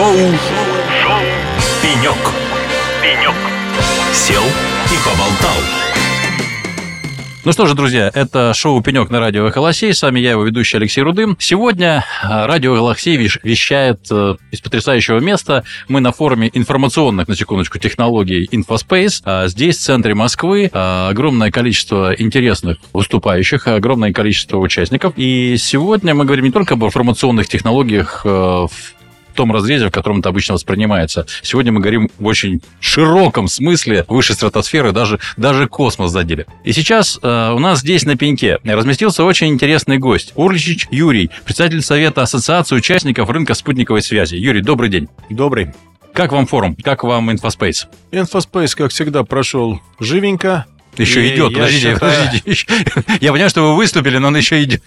Шоу, Шоу. «Пенек». «Пенек». Сел и поболтал. Ну что же, друзья, это шоу «Пенек» на радио «Эхолосей». С вами я, его ведущий Алексей Рудым. Сегодня а, радио «Эхолосей» вещает э, из потрясающего места. Мы на форуме информационных, на секундочку, технологий InfoSpace. А Здесь, в центре Москвы, а, огромное количество интересных выступающих, огромное количество участников. И сегодня мы говорим не только об информационных технологиях э, в том разрезе, в котором это обычно воспринимается. Сегодня мы говорим в очень широком смысле выше стратосферы, даже, даже космос задели. И сейчас э, у нас здесь на пеньке разместился очень интересный гость. Урличич Юрий, председатель Совета Ассоциации участников рынка спутниковой связи. Юрий, добрый день. Добрый. Как вам форум? Как вам InfoSpace? InfoSpace, как всегда, прошел живенько. Еще и идет, подождите, считаю... подождите. Я понимаю, что вы выступили, но он еще идет.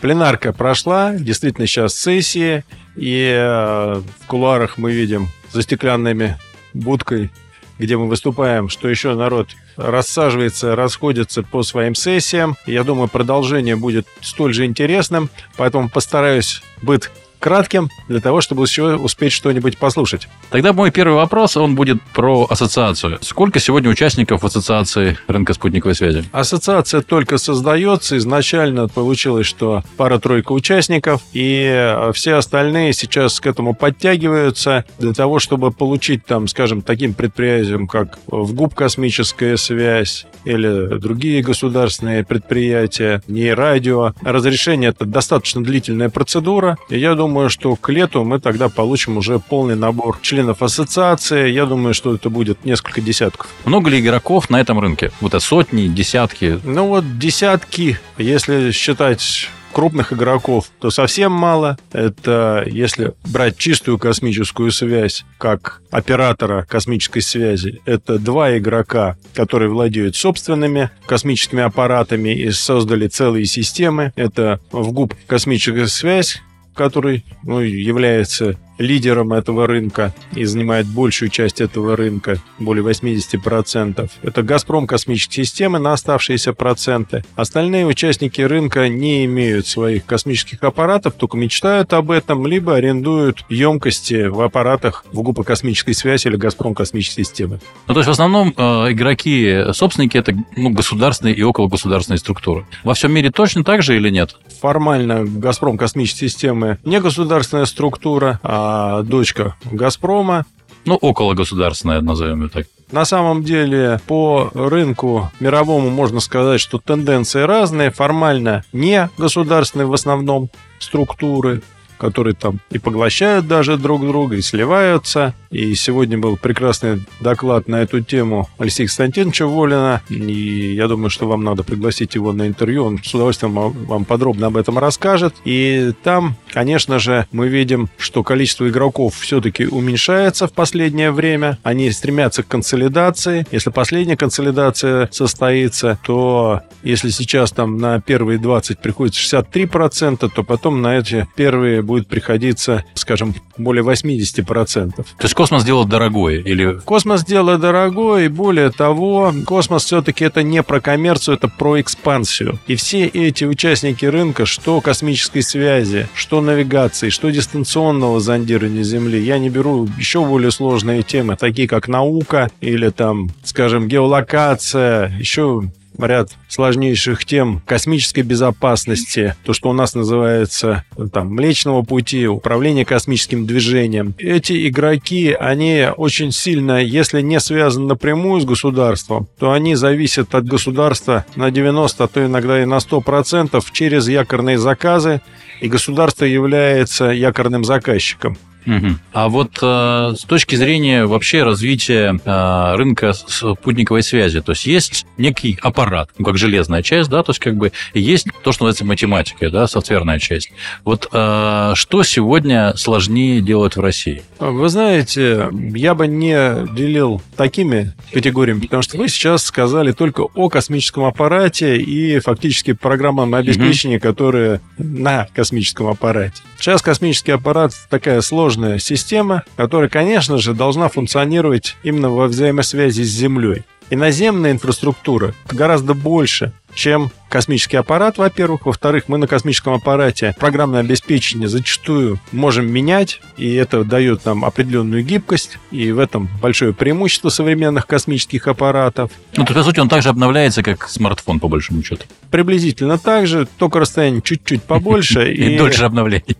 Пленарка прошла, действительно сейчас сессия, и э, в кулуарах мы видим за стеклянными будкой, где мы выступаем, что еще народ рассаживается, расходится по своим сессиям. Я думаю, продолжение будет столь же интересным, поэтому постараюсь быть кратким, для того, чтобы еще успеть что-нибудь послушать. Тогда мой первый вопрос, он будет про ассоциацию. Сколько сегодня участников в ассоциации рынка спутниковой связи? Ассоциация только создается. Изначально получилось, что пара-тройка участников, и все остальные сейчас к этому подтягиваются для того, чтобы получить там, скажем, таким предприятиям, как в ГУП «Космическая связь» или другие государственные предприятия, не радио. Разрешение – это достаточно длительная процедура, и я думаю, думаю, что к лету мы тогда получим уже полный набор членов ассоциации. Я думаю, что это будет несколько десятков. Много ли игроков на этом рынке? Вот это сотни, десятки? Ну вот десятки, если считать крупных игроков, то совсем мало. Это если брать чистую космическую связь как оператора космической связи, это два игрока, которые владеют собственными космическими аппаратами и создали целые системы. Это в ГУП «Космическая связь», который ну, является лидером этого рынка и занимает большую часть этого рынка, более 80%. Это «Газпром» космические системы на оставшиеся проценты. Остальные участники рынка не имеют своих космических аппаратов, только мечтают об этом, либо арендуют емкости в аппаратах в ГУПа космической связи или «Газпром» космические системы. Ну, то есть в основном э, игроки, собственники – это ну, государственные и окологосударственные структуры. Во всем мире точно так же или нет? Формально «Газпром» космические системы не государственная структура, а дочка «Газпрома». Ну, около государственная, назовем ее так. На самом деле, по рынку мировому можно сказать, что тенденции разные. Формально не государственные в основном структуры, которые там и поглощают даже друг друга, и сливаются. И сегодня был прекрасный доклад на эту тему Алексея Константиновича Волина. И я думаю, что вам надо пригласить его на интервью. Он с удовольствием вам подробно об этом расскажет. И там, конечно же, мы видим, что количество игроков все-таки уменьшается в последнее время. Они стремятся к консолидации. Если последняя консолидация состоится, то если сейчас там на первые 20 приходится 63%, то потом на эти первые будет приходиться, скажем, более 80%. То есть космос дело дорогое? Или... Космос дело дорогое, и более того, космос все-таки это не про коммерцию, это про экспансию. И все эти участники рынка, что космической связи, что навигации, что дистанционного зондирования Земли, я не беру еще более сложные темы, такие как наука или там, скажем, геолокация, еще ряд сложнейших тем космической безопасности, то, что у нас называется там Млечного пути, управление космическим движением. Эти игроки, они очень сильно, если не связаны напрямую с государством, то они зависят от государства на 90, а то иногда и на 100% через якорные заказы, и государство является якорным заказчиком. Угу. А вот э, с точки зрения вообще развития э, рынка спутниковой связи, то есть есть некий аппарат, ну, как железная часть, да, то есть как бы есть то, что называется математикой, да, софтверная часть. Вот э, что сегодня сложнее делать в России? Вы знаете, я бы не делил такими категориями, потому что вы сейчас сказали только о космическом аппарате и фактически программном обеспечении, угу. которые на космическом аппарате. Сейчас космический аппарат такая сложная сложная система, которая, конечно же, должна функционировать именно во взаимосвязи с Землей. И наземная инфраструктура гораздо больше, чем космический аппарат, во-первых. Во-вторых, мы на космическом аппарате программное обеспечение зачастую можем менять, и это дает нам определенную гибкость, и в этом большое преимущество современных космических аппаратов. Ну, то, по сути, он также обновляется, как смартфон, по большому счету. Приблизительно так же, только расстояние чуть-чуть побольше. И дольше обновлений.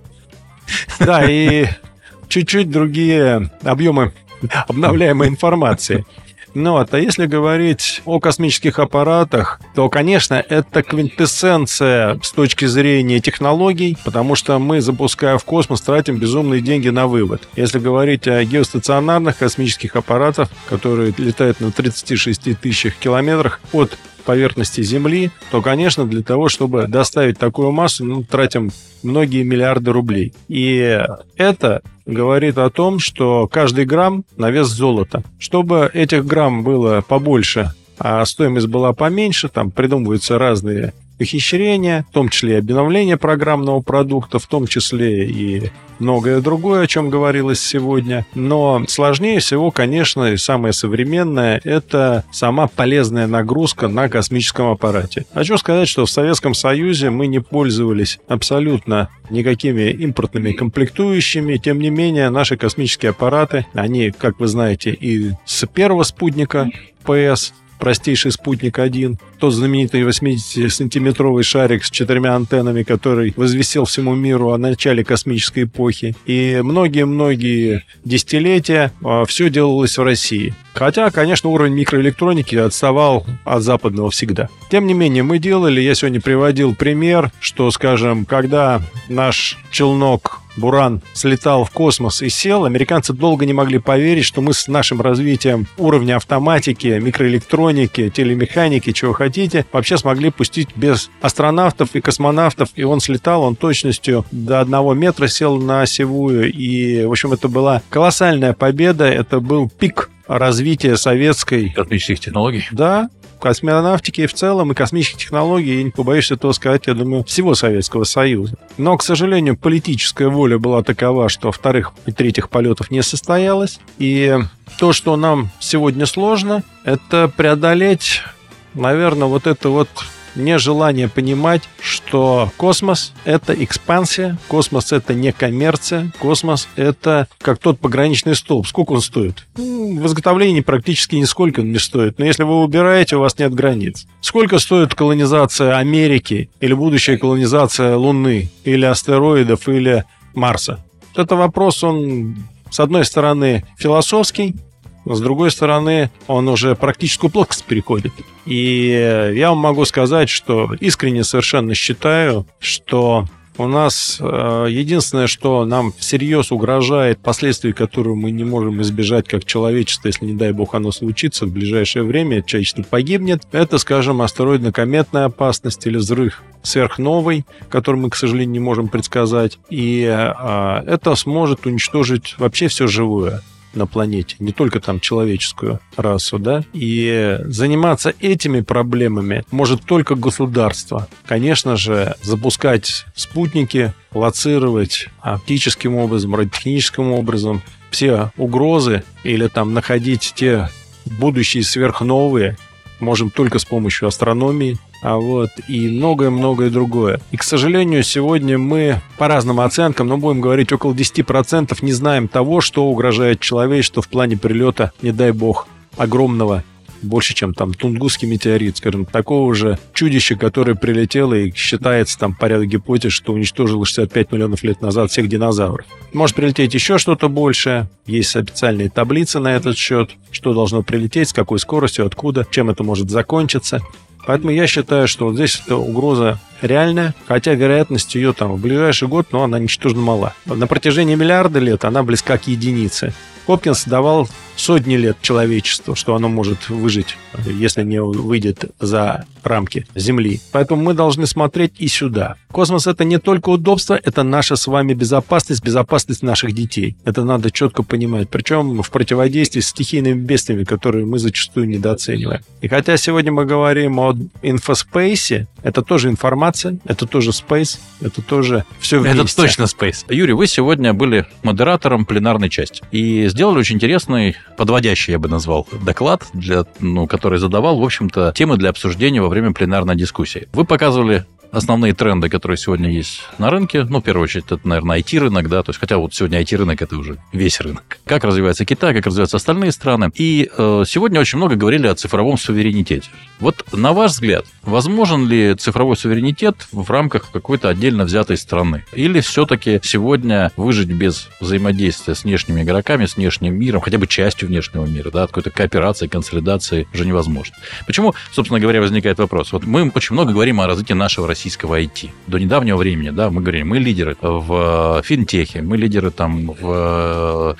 Да, и чуть-чуть другие объемы обновляемой информации. Ну вот, а если говорить о космических аппаратах, то, конечно, это квинтэссенция с точки зрения технологий, потому что мы, запуская в космос, тратим безумные деньги на вывод. Если говорить о геостационарных космических аппаратах, которые летают на 36 тысячах километрах от поверхности Земли, то, конечно, для того, чтобы доставить такую массу, ну, тратим многие миллиарды рублей. И это говорит о том, что каждый грамм на вес золота. Чтобы этих грамм было побольше, а стоимость была поменьше, там придумываются разные ухищрения, в том числе и обновление программного продукта, в том числе и многое другое, о чем говорилось сегодня. Но сложнее всего, конечно, и самое современное – это сама полезная нагрузка на космическом аппарате. Хочу сказать, что в Советском Союзе мы не пользовались абсолютно никакими импортными комплектующими. Тем не менее, наши космические аппараты, они, как вы знаете, и с первого спутника ПС простейший спутник 1, тот знаменитый 80-сантиметровый шарик с четырьмя антеннами, который возвестил всему миру о начале космической эпохи. И многие-многие десятилетия а, все делалось в России. Хотя, конечно, уровень микроэлектроники отставал от западного всегда. Тем не менее, мы делали, я сегодня приводил пример, что, скажем, когда наш челнок Буран слетал в космос и сел, американцы долго не могли поверить, что мы с нашим развитием уровня автоматики, микроэлектроники, телемеханики, чего хотите, вообще смогли пустить без астронавтов и космонавтов. И он слетал, он точностью до одного метра сел на осевую. И, в общем, это была колоссальная победа, это был пик развития советской... Космических технологий? Да, космонавтики в целом и космических технологий, я не побоюсь этого сказать, я думаю, всего Советского Союза. Но, к сожалению, политическая воля была такова, что вторых и третьих полетов не состоялось. И то, что нам сегодня сложно, это преодолеть, наверное, вот это вот нежелание понимать, что космос — это экспансия, космос — это не коммерция, космос — это как тот пограничный столб. Сколько он стоит? В изготовлении практически нисколько он не стоит. Но если вы убираете, у вас нет границ. Сколько стоит колонизация Америки или будущая колонизация Луны, или астероидов, или Марса? Это вопрос, он, с одной стороны, философский, с другой стороны, он уже практическую плоскость переходит. И я вам могу сказать, что искренне совершенно считаю, что у нас э, единственное, что нам всерьез угрожает, последствия, которые мы не можем избежать как человечество, если, не дай бог, оно случится в ближайшее время, человечество погибнет, это, скажем, астероидно-кометная опасность или взрыв сверхновой, который мы, к сожалению, не можем предсказать. И э, это сможет уничтожить вообще все живое на планете, не только там человеческую расу, да, и заниматься этими проблемами может только государство. Конечно же, запускать спутники, лоцировать оптическим образом, радиотехническим образом все угрозы или там находить те будущие сверхновые можем только с помощью астрономии, а вот, и многое-многое другое. И, к сожалению, сегодня мы по разным оценкам, но будем говорить, около 10% не знаем того, что угрожает человечеству в плане прилета, не дай бог, огромного больше, чем там Тунгусский метеорит, скажем, такого же чудища, которое прилетело и считается там порядок гипотез, что уничтожило 65 миллионов лет назад всех динозавров. Может прилететь еще что-то большее, есть специальные таблицы на этот счет, что должно прилететь, с какой скоростью, откуда, чем это может закончиться. Поэтому я считаю, что вот здесь эта угроза реальная, хотя вероятность ее там в ближайший год, но она ничтожно мала. На протяжении миллиарда лет она близка к единице. Хокинг давал сотни лет человечеству, что оно может выжить, если не выйдет за рамки Земли. Поэтому мы должны смотреть и сюда. Космос это не только удобство, это наша с вами безопасность, безопасность наших детей. Это надо четко понимать. Причем в противодействии с стихийными бедствиями, которые мы зачастую недооцениваем. И хотя сегодня мы говорим о InfoSpace е, это тоже информация, это тоже space, это тоже все вместе. Это точно space. Юрий, вы сегодня были модератором пленарной части и сделали очень интересный подводящий, я бы назвал, доклад, для, ну, который задавал, в общем-то, темы для обсуждения во время пленарной дискуссии. Вы показывали основные тренды, которые сегодня есть на рынке. Ну, в первую очередь, это, наверное, IT-рынок, да, то есть, хотя вот сегодня IT-рынок – это уже весь рынок. Как развивается Китай, как развиваются остальные страны. И э, сегодня очень много говорили о цифровом суверенитете. Вот, на ваш взгляд, возможен ли цифровой суверенитет в рамках какой-то отдельно взятой страны? Или все-таки сегодня выжить без взаимодействия с внешними игроками, с внешним миром, хотя бы частью внешнего мира, да, какой-то кооперации, консолидации уже невозможно? Почему, собственно говоря, возникает вопрос? Вот мы очень много говорим о развитии нашего России российского IT. До недавнего времени, да, мы говорили, мы лидеры в финтехе, мы лидеры там в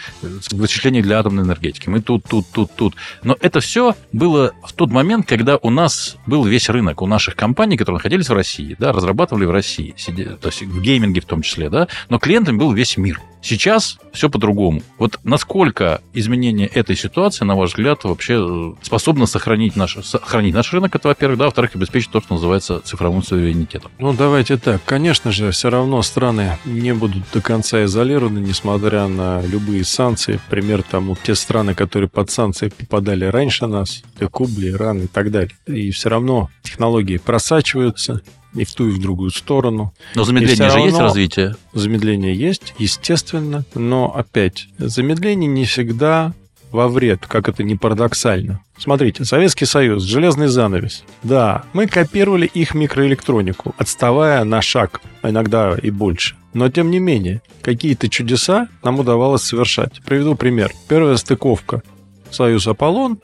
вычислении для атомной энергетики, мы тут, тут, тут, тут. Но это все было в тот момент, когда у нас был весь рынок, у наших компаний, которые находились в России, да, разрабатывали в России, то есть в гейминге в том числе, да, но клиентами был весь мир. Сейчас все по-другому. Вот насколько изменение этой ситуации, на ваш взгляд, вообще э, способно сохранить наш, сохранить наш рынок, это, во-первых, да, во-вторых, обеспечить то, что называется цифровым суверенитетом? Ну, давайте так. Конечно же, все равно страны не будут до конца изолированы, несмотря на любые санкции. Пример тому, те страны, которые под санкции попадали раньше нас, это Куба, Иран и так далее. И все равно технологии просачиваются, и в ту, и в другую сторону. Но замедление же есть развитие? Замедление есть, естественно. Но опять, замедление не всегда во вред, как это не парадоксально. Смотрите, Советский Союз, железный занавес. Да, мы копировали их микроэлектронику, отставая на шаг, а иногда и больше. Но тем не менее, какие-то чудеса нам удавалось совершать. Приведу пример. Первая стыковка Союз Аполлон.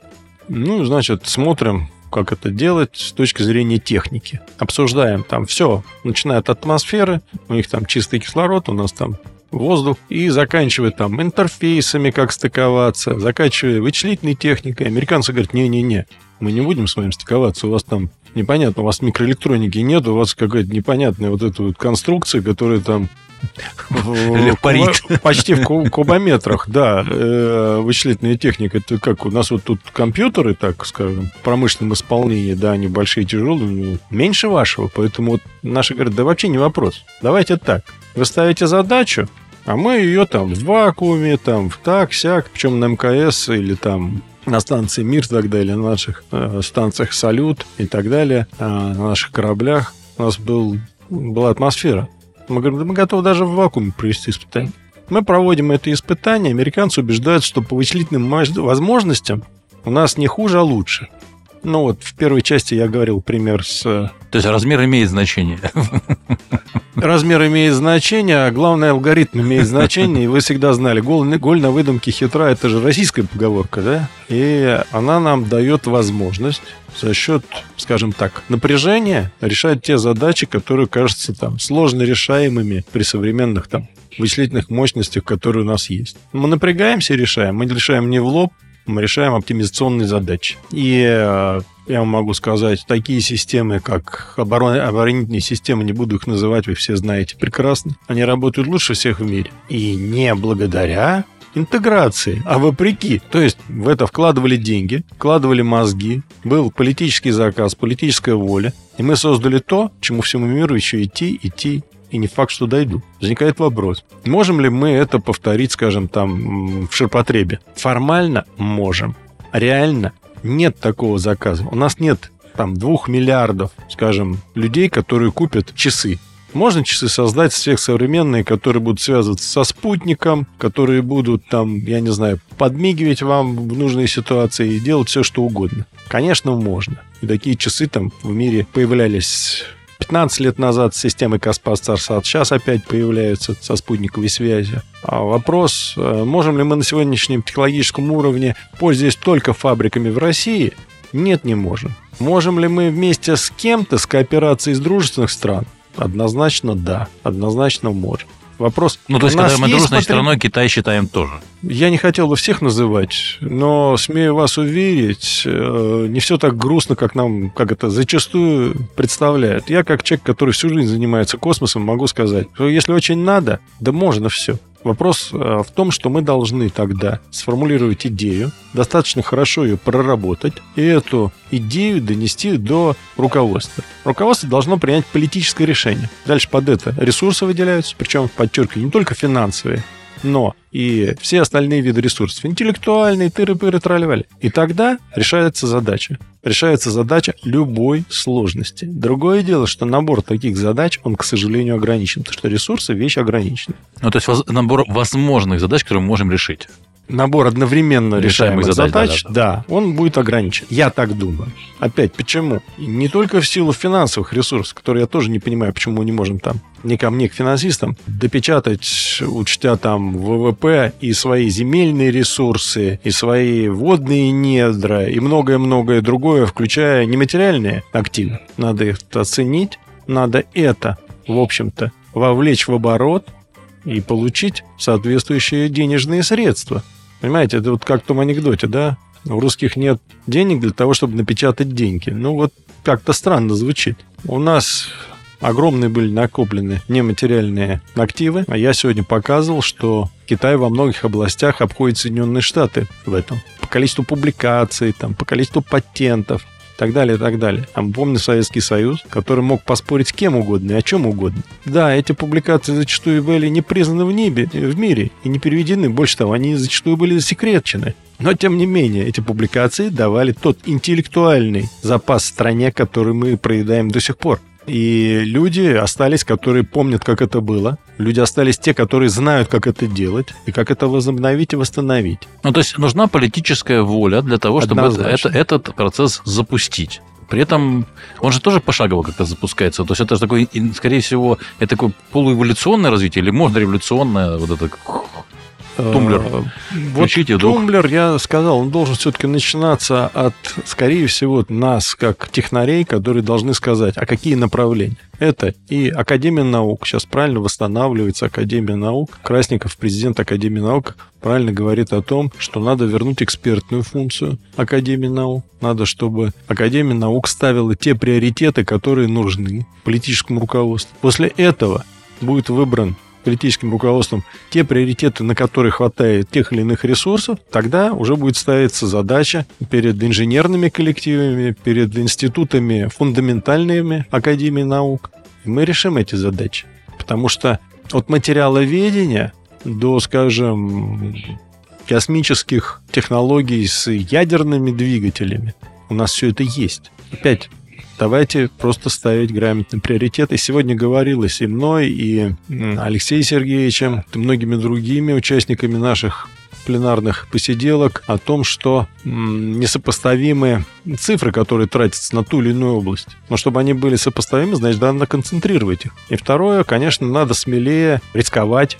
Ну, значит, смотрим, как это делать с точки зрения техники. Обсуждаем там все, начиная от атмосферы, у них там чистый кислород, у нас там воздух, и заканчивая там интерфейсами, как стыковаться, заканчивая вычислительной техникой. Американцы говорят, не-не-не, мы не будем с вами стыковаться, у вас там непонятно, у вас микроэлектроники нет, у вас какая-то непонятная вот эта вот конструкция, которая там Парит. Почти в кубометрах, да. Э, вычислительная техника, это как у нас вот тут компьютеры, так скажем, в промышленном исполнении, да, они большие, тяжелые, меньше вашего, поэтому вот наши говорят, да вообще не вопрос. Давайте так. Вы ставите задачу, а мы ее там в вакууме, там в так, сяк, причем на МКС или там на станции Мир так далее, на наших э, станциях Салют и так далее, э, на наших кораблях у нас был, была атмосфера. Мы говорим, да мы готовы даже в вакууме провести испытание. Мы проводим это испытание, американцы убеждают, что по вычислительным возможностям у нас не хуже, а лучше. Ну вот в первой части я говорил пример с... То есть размер имеет значение. Размер имеет значение, а главное алгоритм имеет значение. И вы всегда знали, голь, голь на выдумке хитра, это же российская поговорка, да? И она нам дает возможность за счет, скажем так, напряжения решать те задачи, которые кажутся там сложно решаемыми при современных там вычислительных мощностях, которые у нас есть. Мы напрягаемся и решаем. Мы решаем не в лоб, мы решаем оптимизационные задачи. И э, я вам могу сказать, такие системы, как оборон... оборонительные системы, не буду их называть, вы все знаете прекрасно, они работают лучше всех в мире. И не благодаря интеграции, а вопреки. То есть в это вкладывали деньги, вкладывали мозги, был политический заказ, политическая воля, и мы создали то, чему всему миру еще идти, идти, и не факт, что дойду. Возникает вопрос, можем ли мы это повторить, скажем, там, в ширпотребе? Формально можем. Реально нет такого заказа. У нас нет там двух миллиардов, скажем, людей, которые купят часы. Можно часы создать всех современные, которые будут связываться со спутником, которые будут там, я не знаю, подмигивать вам в нужные ситуации и делать все, что угодно. Конечно, можно. И такие часы там в мире появлялись 15 лет назад с системой Каспас-Царсат, сейчас опять появляются со спутниковой связью. А вопрос, э, можем ли мы на сегодняшнем технологическом уровне, пользуясь только фабриками в России, нет, не можем. Можем ли мы вместе с кем-то, с кооперацией из дружественных стран? Однозначно да, однозначно можем. Вопрос. Ну, то есть, когда мы дружной потреб... страной, Китай считаем тоже. Я не хотел бы всех называть, но смею вас уверить, э, не все так грустно, как нам, как это зачастую представляют. Я, как человек, который всю жизнь занимается космосом, могу сказать, что если очень надо, да можно все. Вопрос э, в том, что мы должны тогда сформулировать идею, достаточно хорошо ее проработать, и эту идею донести до руководства. Руководство должно принять политическое решение. Дальше под это ресурсы выделяются, причем, подчеркиваю, не только финансовые, но и все остальные виды ресурсов. Интеллектуальные, тыры-пыры, тролливали. И тогда решается задача. Решается задача любой сложности. Другое дело, что набор таких задач, он, к сожалению, ограничен, потому что ресурсы – вещь ограничена. Ну, то есть набор возможных задач, которые мы можем решить. Набор одновременно Решаемых решаемых задач, задач, да, он будет ограничен. Я так думаю. Опять, почему? Не только в силу финансовых ресурсов, которые я тоже не понимаю, почему мы не можем там, не ко мне, к финансистам, допечатать, учтя там ВВП и свои земельные ресурсы, и свои водные недра, и многое-многое другое, включая нематериальные активы. Надо их оценить, надо это, в общем-то, вовлечь в оборот и получить соответствующие денежные средства. Понимаете, это вот как в том анекдоте, да? У русских нет денег для того, чтобы напечатать деньги. Ну вот как-то странно звучит. У нас огромные были накоплены нематериальные активы, а я сегодня показывал, что Китай во многих областях обходит Соединенные Штаты в этом. По количеству публикаций, там, по количеству патентов, так далее, так далее. Мы помним Советский Союз, который мог поспорить с кем угодно и о чем угодно. Да, эти публикации зачастую были не признаны в, небе, в мире и не переведены. Больше того, они зачастую были засекречены. Но, тем не менее, эти публикации давали тот интеллектуальный запас стране, который мы проедаем до сих пор. И люди остались, которые помнят, как это было. Люди остались те, которые знают, как это делать и как это возобновить и восстановить. Ну, то есть нужна политическая воля для того, чтобы это- Однозначно. это- этот процесс запустить. При этом он же тоже пошагово как-то запускается. То есть это же такой, и, скорее всего, это такое полуэволюционное развитие или можно революционное вот это Тумблер. Э, Вот тумблер, я сказал, он должен все-таки начинаться от, скорее всего, нас, как технарей, которые должны сказать, а какие направления. Это и Академия наук, сейчас правильно восстанавливается Академия наук. Красников, президент Академии наук, правильно говорит о том, что надо вернуть экспертную функцию Академии наук. Надо, чтобы Академия наук ставила те приоритеты, которые нужны политическому руководству. После этого будет выбран политическим руководством те приоритеты, на которые хватает тех или иных ресурсов, тогда уже будет ставиться задача перед инженерными коллективами, перед институтами фундаментальными Академии наук. И мы решим эти задачи. Потому что от материаловедения до, скажем, космических технологий с ядерными двигателями у нас все это есть. Опять Давайте просто ставить грамотный приоритет. И сегодня говорилось и мной, и Алексеем Сергеевичем, и многими другими участниками наших пленарных посиделок о том, что несопоставимые цифры, которые тратятся на ту или иную область. Но чтобы они были сопоставимы, значит, надо концентрировать их. И второе, конечно, надо смелее рисковать,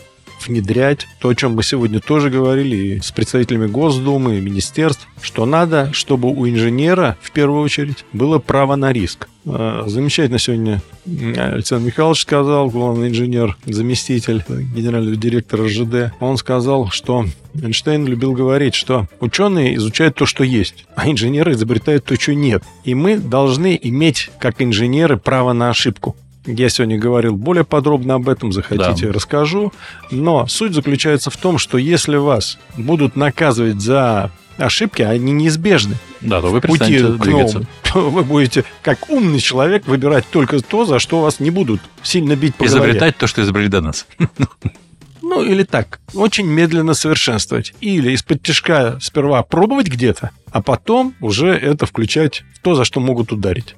внедрять то, о чем мы сегодня тоже говорили и с представителями Госдумы и министерств, что надо, чтобы у инженера, в первую очередь, было право на риск. Э, Замечательно сегодня Александр Михайлович сказал, главный инженер, заместитель генерального директора РЖД, он сказал, что Эйнштейн любил говорить, что ученые изучают то, что есть, а инженеры изобретают то, что нет. И мы должны иметь, как инженеры, право на ошибку. Я сегодня говорил более подробно об этом, захотите, Да. расскажу. Но суть заключается в том, что если вас будут наказывать за ошибки, а они неизбежны Да, то вы пути к двигаться. новому, вы будете, как умный человек, выбирать только то, за что вас не будут сильно бить по голове. Изобретать то, что изобрели до нас. Ну, или так, очень медленно совершенствовать. Или из-под тяжка сперва пробовать где-то, а потом уже это включать в то, за что могут ударить.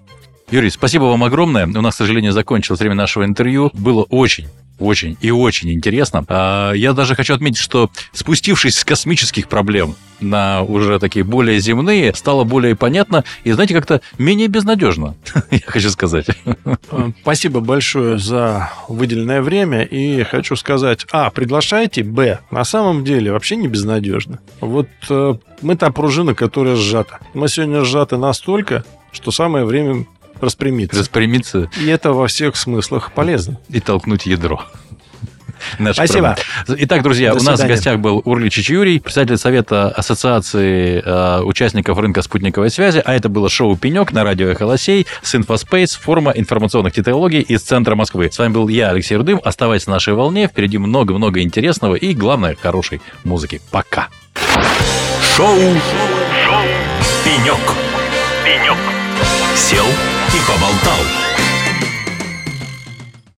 Юрий, спасибо вам огромное. У нас, к сожалению, закончилось время нашего интервью. Было очень очень и очень интересно. А, Я даже хочу отметить, что спустившись с космических проблем на уже такие более земные, стало более понятно и, знаете, как-то менее безнадежно, я хочу сказать. Э, Спасибо большое за выделенное время. И хочу сказать, а, приглашайте, б, на самом деле вообще не безнадежно. Вот э, мы та пружина, которая сжата. Мы сегодня сжаты настолько, что самое время распрямиться. Распрямиться И это во всех смыслах полезно. и толкнуть ядро. Наших Спасибо. проблем. Итак, друзья, До у нас в свидания. гостях был Урличич Юрий, председатель Совета Ассоциации э, участников рынка спутниковой связи, а это было шоу «Пенек» на радио «Эхо Лосей» с Инфоспейс, форума информационных технологий из центра Москвы. С вами был я, Алексей Рудым. Оставайтесь на нашей волне, впереди много-много интересного и, главное, хорошей музыки. Пока. Шоу. Шоу. Пенек. Пенек. Сел и поболтал.